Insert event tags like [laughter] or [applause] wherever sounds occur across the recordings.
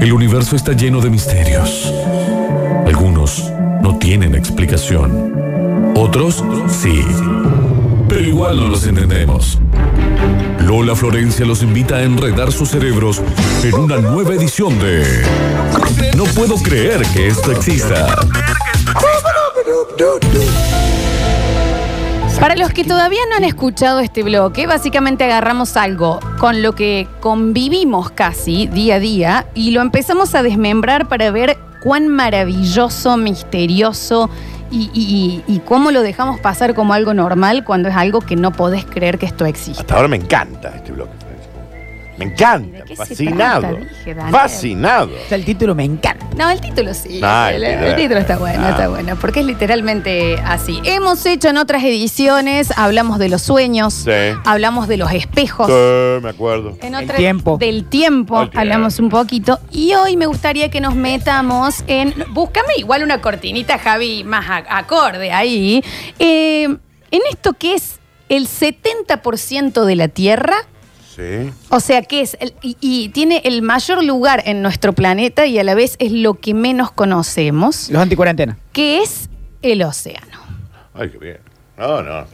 El universo está lleno de misterios. Algunos no tienen explicación. Otros sí. Pero igual no los entendemos. Lola Florencia los invita a enredar sus cerebros en una nueva edición de No puedo creer que esto exista. Para los que todavía no han escuchado este bloque, básicamente agarramos algo con lo que convivimos casi día a día y lo empezamos a desmembrar para ver cuán maravilloso, misterioso y, cómo lo dejamos pasar como algo normal cuando es algo que no podés creer que esto existe. Hasta ahora me encanta este bloque. Me encanta. ¿De qué se Fascinado. trata? Dije, Daniel. Fascinado. O sea, el título me encanta. No, el título sí. No, el, el el título- está bueno, Ah. está bueno, porque es literalmente así. Hemos hecho en otras ediciones, hablamos de los sueños, Sí. hablamos de los espejos. Sí, me acuerdo. En El otra- tiempo. Del tiempo El tiempo. hablamos un poquito. Y hoy me gustaría que nos metamos en. Búscame igual una cortinita, Javi, más a- acorde ahí. Eh, en esto que es el 70% de la Tierra. Sí. O sea, que es. el- y, y tiene el mayor lugar en nuestro planeta y a la vez es lo que menos conocemos, Los anticuarentena. que es el océano. Ay, qué bien. No, no.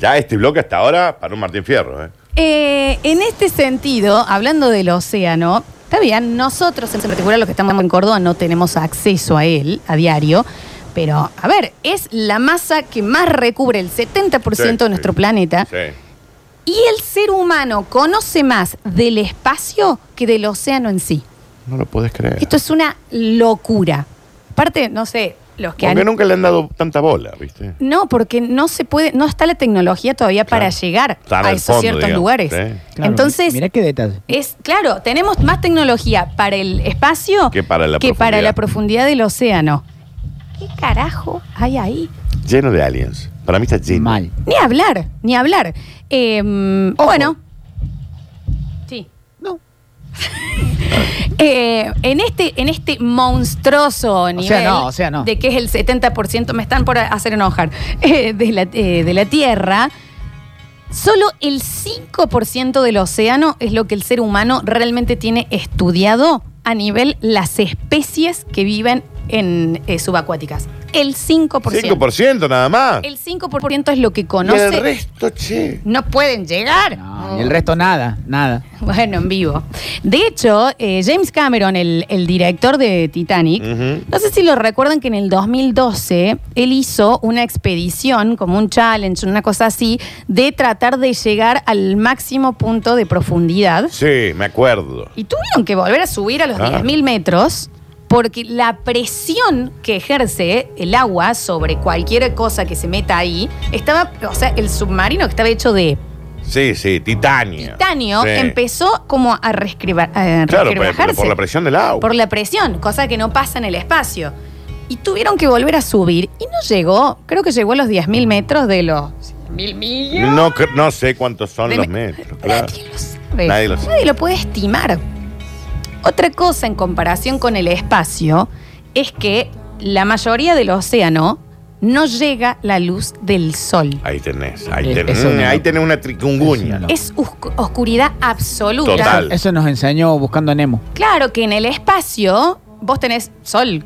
Ya este bloque hasta ahora para un Martín Fierro, ¿eh? Eh, en este sentido, hablando del océano, está bien, nosotros en particular los que estamos en Córdoba no tenemos acceso a él a diario, pero a ver, es la masa que más recubre el 70% Sí, de nuestro sí. planeta Sí. Y el ser humano conoce más del espacio que del océano en sí. No lo puedes creer. Esto es una locura. Aparte, no sé, los que Porque han... nunca le han dado tanta bola, ¿viste? No, porque no se puede, no está la tecnología todavía para llegar a esos fondo, ciertos digamos. lugares. Sí. Claro, Entonces, Mira qué detalle. es claro, tenemos más tecnología para el espacio Que para la para profundidad. la profundidad del océano. ¿Qué carajo hay ahí? Lleno de aliens. Para mí está lleno. Mal. Ni hablar, ni hablar. Eh, bueno. Sí. No. [laughs] Eh, en, este, en este monstruoso nivel no, o sea, no. de que es el 70%, me están por hacer enojar, [laughs] eh, de, la, eh, de la Tierra, solo el 5% del océano es lo que el ser humano realmente tiene estudiado a nivel las especies que viven en eh, subacuáticas. El 5%. 5% nada más. El 5% es lo que y conoce. el resto, che. No pueden llegar. No, y el resto nada, nada. [laughs] Bueno, en vivo. De hecho, eh, James Cameron, el, el director de Titanic, no sé si lo recuerdan que en el 2012 él hizo una expedición, como un challenge, una cosa así, de tratar de llegar al máximo punto de profundidad. Sí, me acuerdo. Y tuvieron que volver a subir a los Ah. 10.000 metros porque la presión que ejerce el agua sobre cualquier cosa que se meta ahí estaba, o sea, el submarino que estaba hecho de Sí, sí, titanio. titanio Sí. empezó como a a Claro, pero- por la presión del agua. por la presión, cosa que no pasa en el espacio. Y tuvieron que volver a subir y no llegó, creo que llegó a los 10.000 metros de los 100.000 millones. No, sé cuántos son de los me- metros. Claro. Nadie lo sabe. Nadie lo sabe. Nadie lo puede estimar. Otra cosa en comparación con el espacio es que la mayoría del océano no llega la luz del sol. Ahí tenés, ahí Eh, tenés, eso no. ahí tenés una trikunguña. Eso no. Es oscu- oscuridad absoluta. Total. Eso nos enseñó buscando a Nemo. Claro que en el espacio vos tenés sol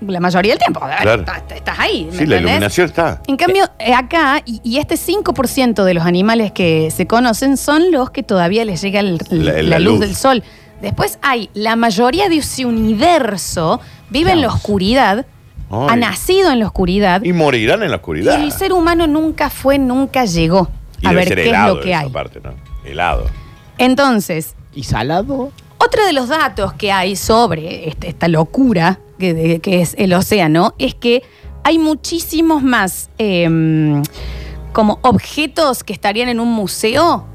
la mayoría del tiempo. Claro. Estás, estás ahí. ¿me Sí, la entendés? iluminación está. En cambio, eh, acá, y, y este 5% de los animales que se conocen son los que todavía les llega el- La- la, la luz, luz. del sol. Después hay, la mayoría de ese universo vive en la oscuridad, Ay. ha nacido en la oscuridad, Y morirán en la y oscuridad. el ser humano nunca fue, nunca llegó Y a debe ver ser qué helado es lo que esa hay. parte, ¿no? Helado. Entonces, ¿Y salado? Otro de los datos que hay sobre este- esta locura que, de- que es el océano es que hay muchísimos más em, como objetos que estarían en un museo,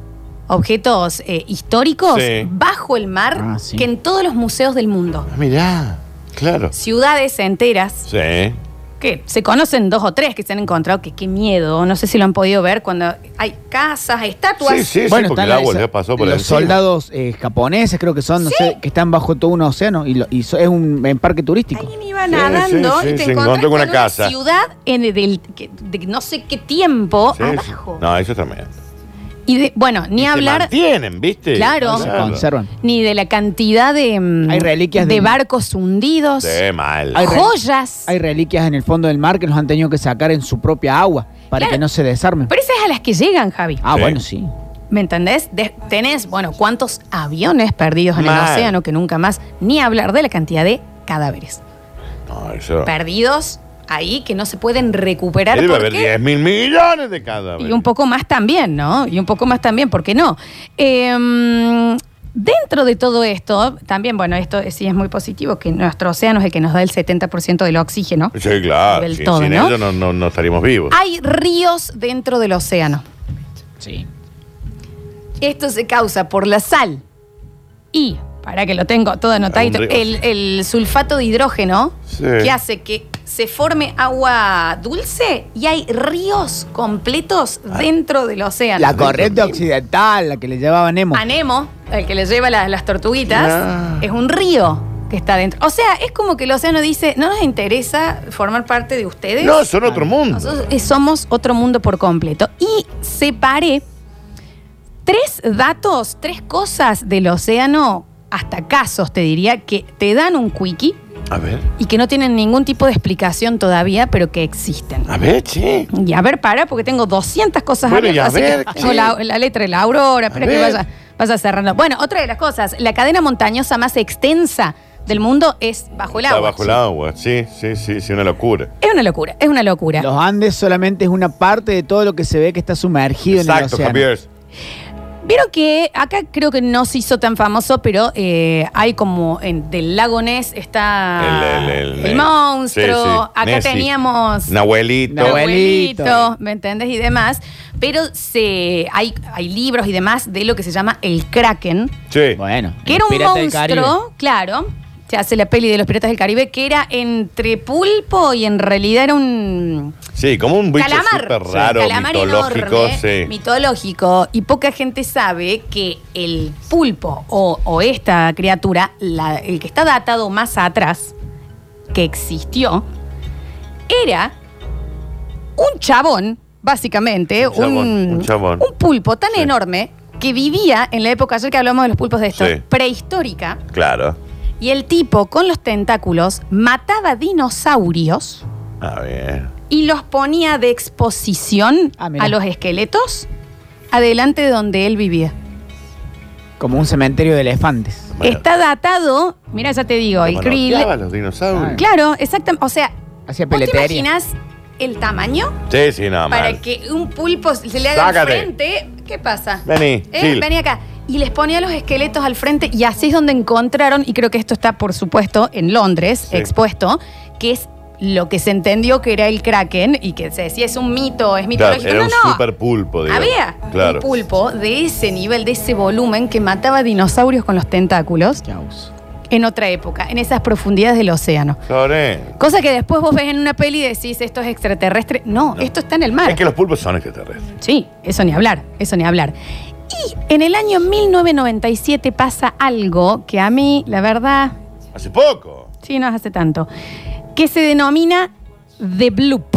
objetos eh, históricos, Sí. bajo el mar, Ah, sí. que en todos los museos del mundo. Ah, mirá, claro. Ciudades enteras Sí. que se conocen dos o tres que se han encontrado, que qué miedo, no sé si lo han podido ver cuando hay casas, estatuas. Sí, sí, sí, bueno, porque están el agua esa- ya pasó por los encima. soldados eh, japoneses, creo que son, no sé, que están bajo todo un océano y, lo- y so- es un en parque turístico. Alguien iba Sí, nadando sí, y sí, te se encontró con con una una casa. ciudad en el- del- que- de no sé qué tiempo Sí, sí. abajo. No, eso es tremendo. Y de- bueno, ni Y se hablar mantienen, ¿viste? Claro. Se conservan. ni de la cantidad de, mm, Hay reliquias de de- barcos hundidos, Sí, mal. Hay re- joyas. Hay reliquias en el fondo del mar que los han tenido que sacar en su propia agua para Claro. que no se desarmen. Pero esas es a las que llegan, Javi. Ah, Sí. bueno, sí. ¿Me entendés? De- tenés, bueno, cuántos aviones perdidos en el océano que nunca más, ni hablar de la cantidad de cadáveres No, eso. perdidos ahí que no se pueden recuperar. Debe haber porque- 10 mil millones de cada Y un poco más también, ¿no? Y un poco más también, ¿por qué no? Eh, dentro de todo esto, también, bueno, esto sí es muy positivo, que nuestro océano es el que nos da el 70% del oxígeno. Sí, claro. Del Sin, todo, sin ¿no? ellos no, no, no estaríamos vivos. Hay ríos dentro del océano. Sí. Esto se causa por la sal y, para que lo tengo todo anotadito, el, el sulfato de hidrógeno Sí. que hace que se forme agua dulce y hay ríos completos Ah. dentro del océano. La corriente occidental, la que le llevaba Nemo. A Nemo, el que le lleva la- las tortuguitas, Ah. es un río que está dentro. O sea, es como que el océano dice, no nos interesa formar parte de ustedes. No, son otro mundo. Nosotros eh, somos otro mundo por completo. Y separé tres datos, tres cosas del océano, hasta casos te diría, que te dan un quickie A ver, y que no tienen ningún tipo de explicación todavía, pero que existen. a ver, che. Y a ver, para, porque tengo 200 cosas Bueno, y a abiertas, así ver, que tengo sí. la, la letra de la aurora, espera A que ver. vaya, vaya cerrando. Bueno, otra de las cosas, la cadena montañosa más extensa del mundo es bajo el Está agua. bajo el agua. Sí, sí, sí, sí, una locura. Es una locura, es una locura. Los Andes solamente es una parte de todo lo que se ve que está sumergido en el Exacto, océano. Javier. Vieron que acá creo que no se hizo tan famoso, pero eh, hay como en del lago Ness está El- el- el- monstruo. sí, sí. Acá Nessie. teníamos Un abuelito. ¿me entiendes? Y demás. Pero se, hay, hay libros y demás de lo que se llama el Kraken, Sí. Bueno, que era un piratas del Caribe. monstruo, claro. Se hace la peli de los piratas del Caribe, que era entre pulpo y en realidad era un Sí, como un bicho calamar. súper raro, Calamar mitológico. enorme, sí. mitológico. Y poca gente sabe que el pulpo o, o esta criatura, la- el que está datado más atrás, que existió, era un chabón, básicamente, Un chabón, un, un chabón. un pulpo tan Sí. enorme que vivía en la época, ayer que hablamos de los pulpos de esto, Sí. prehistórica, Claro. Y el tipo con los tentáculos mataba dinosaurios A ver. y los ponía de exposición Ah, mira. a los esqueletos adelante de donde él vivía. Como un cementerio de elefantes. Bueno. Está datado, mira, ya te digo, el krill. manoteaba los dinosaurios. Claro, exactamente. O sea, Hacía ¿vos te peletería. imaginas el tamaño Sí, sí, nada más. para que un pulpo se le haga Sácate. frente? ¿Qué pasa? Vení, ¿Eh? Gil. Vení acá. Y les ponía los esqueletos al frente y así es donde encontraron, y creo que esto está, por supuesto, en Londres, Sí. expuesto, que es lo que se entendió que era el kraken y que se decía es un mito, es Claro, mitológico. era no, un no. super pulpo, digamos. Había claro. un pulpo de ese nivel, de ese volumen, que mataba dinosaurios con los tentáculos Chaus. en otra época, en esas profundidades del océano. Claro. Cosa que después vos ves en una peli y decís, esto es extraterrestre. No, No. esto está en el mar. Es que los pulpos son extraterrestres. Sí, eso ni hablar, eso ni hablar. Y en el año 1997 pasa algo que a mí, la verdad, Hace poco. sí, no hace tanto, que se denomina The Bloop.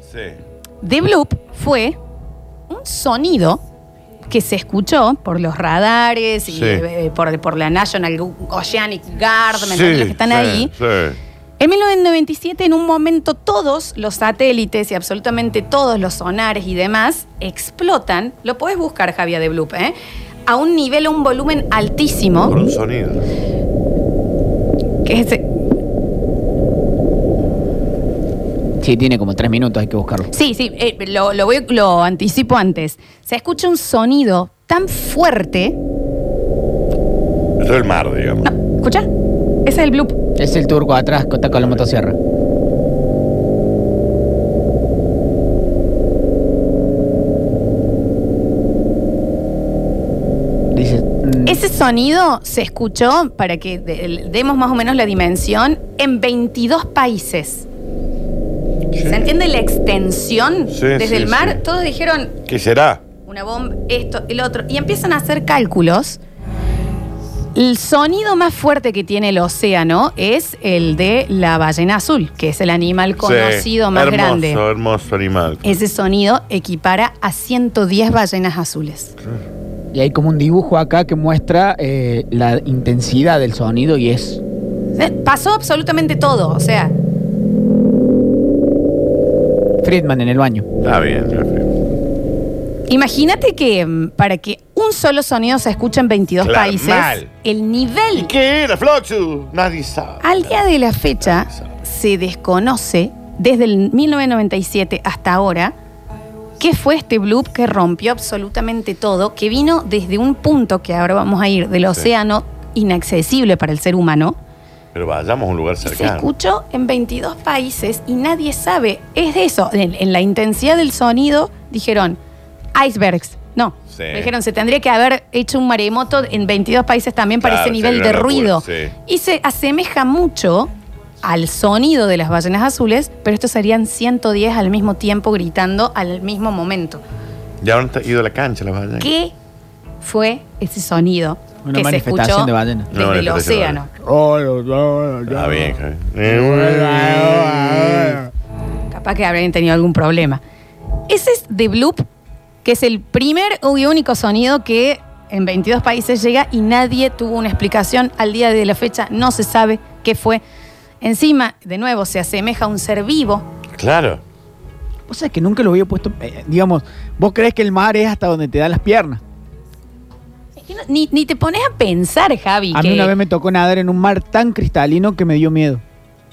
Sí. The Bloop fue un sonido que se escuchó por los radares y Sí. eh, por, por la National Oceanic Guard, ¿me los que están ahí. Sí. En 1997, en un momento, todos los satélites y absolutamente todos los sonares y demás explotan. Lo puedes buscar, Javier de Bloop, ¿eh? A un nivel, a un volumen altísimo. Por un sonido. Que es ese- Sí, tiene como tres minutos, hay que buscarlo. Sí, sí, eh, lo, lo voy- lo anticipo antes. Se escucha un sonido tan fuerte. Eso es el mar, digamos. No, ¿escucha? Ese es el Bloop. Es el turco atrás que está con la motosierra. Dice. mm, Ese sonido se escuchó, para que de- demos más o menos la dimensión, en 22 países. ¿Se entiende la extensión Sí, desde sí, el mar? sí. Todos dijeron ¿Qué será? una bomba, esto, el otro, y empiezan a hacer cálculos. El sonido más fuerte que tiene el océano es el de la ballena azul, que es el animal conocido Sí, más hermoso, grande. Hermoso animal. Ese sonido equipara a 110 ballenas azules. Y hay como un dibujo acá que muestra eh, la intensidad del sonido y es. Eh, Pasó absolutamente todo, o sea, Friedman en el baño. Está bien, Jeffrey. imagínate que mm, para que un solo sonido se escuche en 22 Claro, países, mal. el ¿Y nivel qué era? Nadie sabe. al día de la fecha se desconoce desde el 1997 hasta ahora qué fue este bloop que rompió absolutamente todo, que vino desde un punto que ahora vamos a ir del océano inaccesible para el ser humano. Pero vayamos a un lugar y Se cercano. escuchó en 22 países y nadie sabe. Es de eso. En, en la intensidad del sonido dijeron icebergs. No. Sí. Dijeron, se tendría que haber hecho un maremoto en 22 países también para Claro, ese nivel sería de locura, ruido. sí. Y se asemeja mucho al sonido de las ballenas azules, pero estos serían 110 al mismo tiempo gritando al mismo momento. Ya han ido a la cancha las ballenas. ¿Qué fue ese sonido Una que se manifestación escuchó de ballenas. Una desde el manifestación de océano? Está bien, Javi. Capaz que habrían tenido algún problema. Ese es The Bloop, que es el primer y único sonido que en 22 países llega y nadie tuvo una explicación. Al día de la fecha no se sabe qué fue. Encima, de nuevo, se asemeja a un ser vivo. Claro. O sea, que nunca lo había puesto. eh, digamos, vos crees que el mar es hasta donde te dan las piernas. Ni, ni te pones a pensar, Javi. A mí una vez me tocó nadar en un mar tan cristalino que me dio miedo.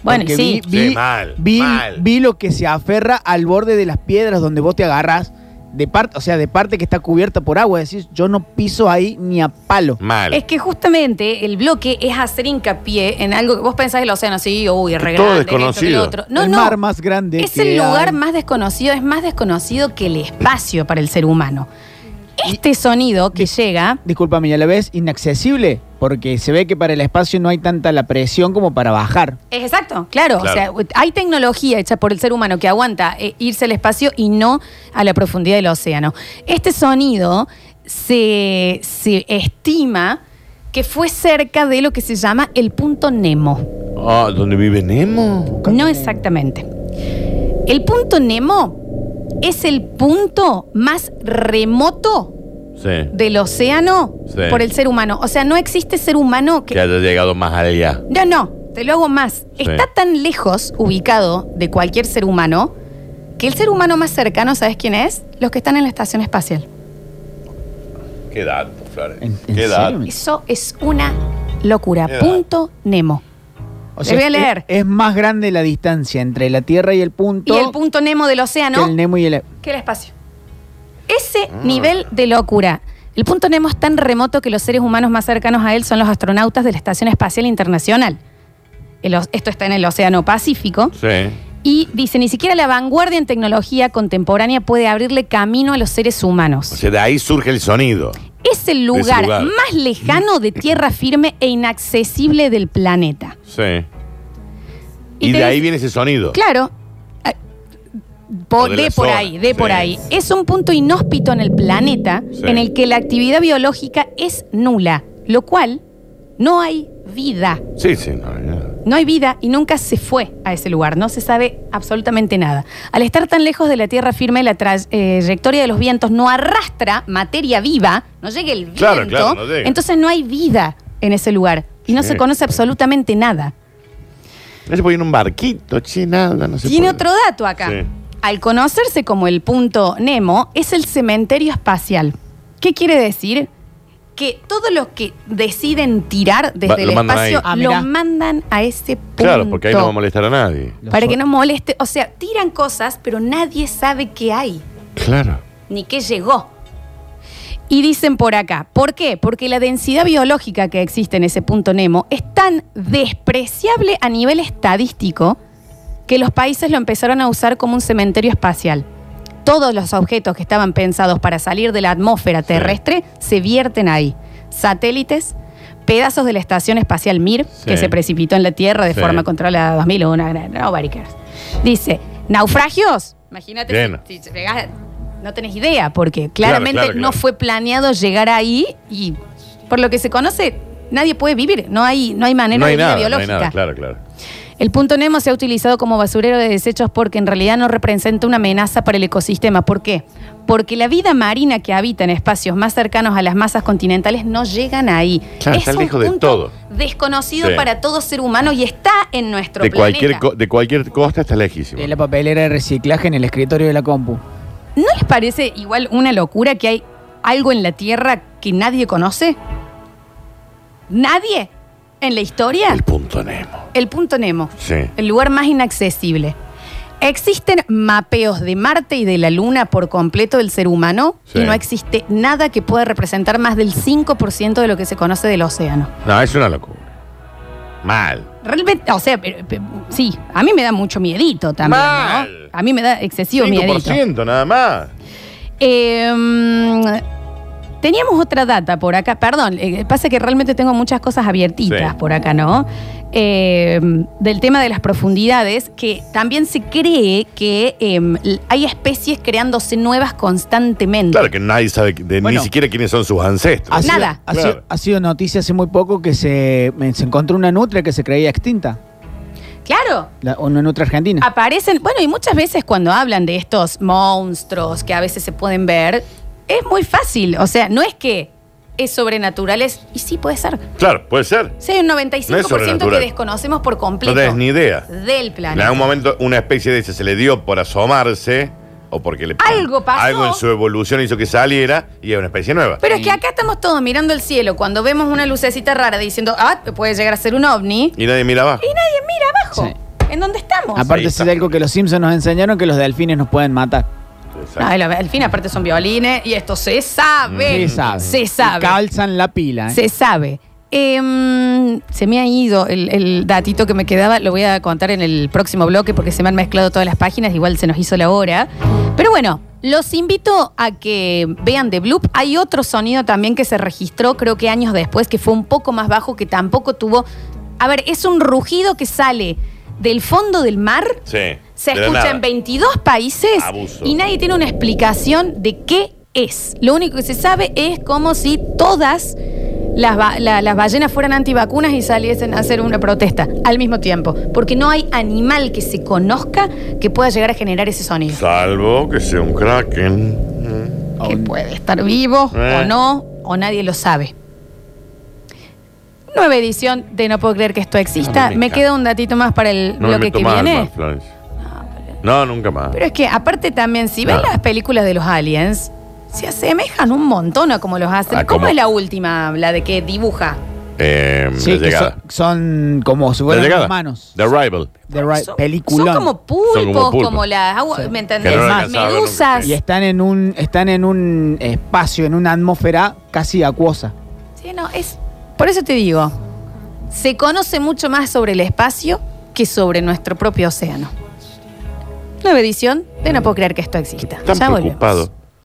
Bueno, Porque sí. Vi, vi- Sí, mal, vi- mal. vi lo que se aferra al borde de las piedras donde vos te agarras. De parte, o sea, de parte que está cubierta por agua. Decís, yo no piso ahí ni a palo. Mal. Es que justamente el bloque es hacer hincapié en algo que vos pensás del océano, sí, uy, es re todo grande, esto, que lo desconocido. otro. No, el no. mar más grande. Es que el lugar hay. más desconocido, es más desconocido que el espacio para el ser humano. Este sonido que llega, Discúlpame, y a la vez inaccesible, porque se ve que para el espacio no hay tanta la presión como para bajar. es exacto, claro, Claro. o sea, hay tecnología hecha por el ser humano que aguanta eh, irse al espacio y no a la profundidad del océano. Este sonido se, se estima que fue cerca de lo que se llama el punto Nemo. Ah, ¿dónde vive Nemo? No exactamente. El punto Nemo es el punto más remoto Sí. del océano Sí. por el ser humano. O sea, no existe ser humano que... Que haya llegado más allá. No, no, te lo hago más. Está tan lejos ubicado de cualquier ser humano que el ser humano más cercano, ¿sabes quién es? Los que están en la estación espacial. Qué dato, Flores. ¿En- en Qué dato. serio? Eso es una locura. Punto Nemo. O Le voy a es- leer. Es, más grande la distancia entre la Tierra y el punto, Y el punto Nemo del que océano el Nemo y el... que el espacio. Ese nivel de locura. El punto Nemo es tan remoto que los seres humanos más cercanos a él son los astronautas de la Estación Espacial Internacional. El esto está en el Océano Pacífico. Sí. Y dice, ni siquiera la vanguardia en tecnología contemporánea puede abrirle camino a los seres humanos. O sea, de ahí surge el sonido. es el lugar, lugar. más lejano de tierra firme e inaccesible del planeta. Sí. Y Y, de ahí viene ese sonido. Claro. Po- de por zona, ahí, de por ahí. Es un punto inhóspito en el planeta Sí. en el que la actividad biológica es nula, lo cual no hay vida. Sí, sí. No, no. No hay vida y nunca se fue a ese lugar, no se sabe absolutamente nada. Al estar tan lejos de la tierra firme, la eh, trayectoria de los vientos no arrastra materia viva, no llega el viento, Claro, claro, no llega. entonces no hay vida en ese lugar y no se conoce absolutamente nada. No se puede ir en un barquito, che, nada, no se Tiene puede. otro dato acá. Al conocerse como el punto Nemo, es el cementerio espacial. ¿Qué quiere decir? Que todos los que deciden tirar desde Va- el lo mandan espacio ahí. Ah, lo mandan a ese punto. Claro, porque ahí no va a molestar a nadie. Para que no moleste. O sea, tiran cosas, pero nadie sabe qué hay, Claro. ni qué llegó. Y dicen por acá, ¿por qué? Porque la densidad biológica que existe en ese punto Nemo es tan despreciable a nivel estadístico que los países lo empezaron a usar como un cementerio espacial. Todos los objetos que estaban pensados para salir de la atmósfera terrestre se vierten ahí. Satélites, pedazos de la estación espacial Mir, Sí. que se precipitó en la Tierra de Sí. forma controlada 2001. Nobody cares. Dice, naufragios. Imagínate si, si llegás- no tenés idea, porque claramente claro, no claro. fue planeado llegar ahí y por lo que se conoce, nadie puede vivir, no hay, no hay manera No hay de vida nada, no hay biológica. nada, claro, claro. El punto Nemo se ha utilizado como basurero de desechos porque en realidad no representa una amenaza para el ecosistema. ¿Por qué? Porque la vida marina que habita en espacios más cercanos a las masas continentales no llegan ahí. Claro, está un lejos de punto todo. desconocido Sí. para todo ser humano y está en nuestro De planeta. cualquier, de cualquier costa está lejísimo. Es la papelera de reciclaje en el escritorio de la compu. ¿No les parece igual una locura que hay algo en la Tierra que nadie conoce? ¿Nadie? ¿En la historia? El punto Nemo. El punto Nemo. Sí. El lugar más inaccesible. Existen mapeos de Marte y de la Luna por completo del ser humano Sí. y no existe nada que pueda representar más del 5% de lo que se conoce del océano. No, es una locura. Mal. Realmente, o sea, pero- pero- sí, a mí me da mucho miedito también, Mal. ¿no? A mí me da excesivo miedito. 5% nada más. Eh, teníamos otra data por acá, perdón, eh, pasa que realmente tengo muchas cosas abiertitas Sí. por acá, ¿no? Eh, del tema de las profundidades, que también se cree que eh, l- hay especies creándose nuevas constantemente. Claro que nadie sabe de- Bueno. ni siquiera quiénes son sus ancestros. Ha sido- Nada. Ha, sido, Claro. ha sido noticia hace muy poco que se, me- se encontró una nutria que se creía extinta. Claro. La- una nutria argentina. Aparecen, bueno, y muchas veces cuando hablan de estos monstruos que a veces se pueden ver, es muy fácil. O sea, no es que es sobrenatural, es, y sí puede ser. Claro, puede ser. Sí, hay un 95% que sobrenatural. desconocemos por No completo. tenés ni idea. Del En planeta. algún momento una especie de esa se le dio por asomarse o porque le Algo pasó. algo en su evolución hizo que saliera y es una especie nueva. Pero es que acá estamos todos mirando el cielo cuando vemos una lucecita rara diciendo, ah, puede llegar a ser un ovni. Y nadie mira abajo. Y nadie mira abajo. Sí. ¿En dónde estamos? Aparte, es algo que los Simpsons nos enseñaron que los delfines nos pueden matar. Exacto. No, al fin, aparte son violines y esto se sabe. Se sabe. Se sabe. Y calzan la pila. ¿eh? Se sabe. Em, se me ha ido el, el datito que me quedaba, lo voy a contar en el próximo bloque porque se me han mezclado todas las páginas, igual se nos hizo la hora. Pero bueno, los invito a que vean The Bloop. Hay otro sonido también que se registró, creo que años después, que fue un poco más bajo, que tampoco tuvo... A ver, es un rugido que sale del fondo del mar. Sí. Se de escucha nada. en 22 países Abuso. y nadie tiene una explicación de qué es. Lo único que se sabe es como si todas las, ba- la- las ballenas fueran antivacunas y saliesen a hacer una protesta al mismo tiempo. Porque no hay animal que se conozca que pueda llegar a generar ese sonido. Salvo que sea un kraken. Que puede estar vivo Eh. o no, o nadie lo sabe. Nueva edición de No Puedo Creer que esto exista. No me me encanta. queda un datito más para el No me bloque meto que más, viene. más, Florencia. No, nunca más. Pero es que aparte también, si ven las películas de los aliens, se asemejan un montón a como los hacen. Ah, ¿Cómo ¿cómo? es la última? La de que dibuja. Eh, Sí, la que llegada. son, son como si La fueran llegada. las manos. The Arrival. The right, Son, peliculón. son como pulpos, Son como como, pulpos. las aguas, Sí. ¿me entendés? Que no lo alcanzaba a ver Medusas. Y están en un están en un espacio, en una atmósfera casi acuosa. Sí, no, es. Por eso te digo, se conoce mucho más sobre el espacio que sobre nuestro propio océano. Nueva edición de No puedo creer que esto exista. Están Ya volvemos. preocupados.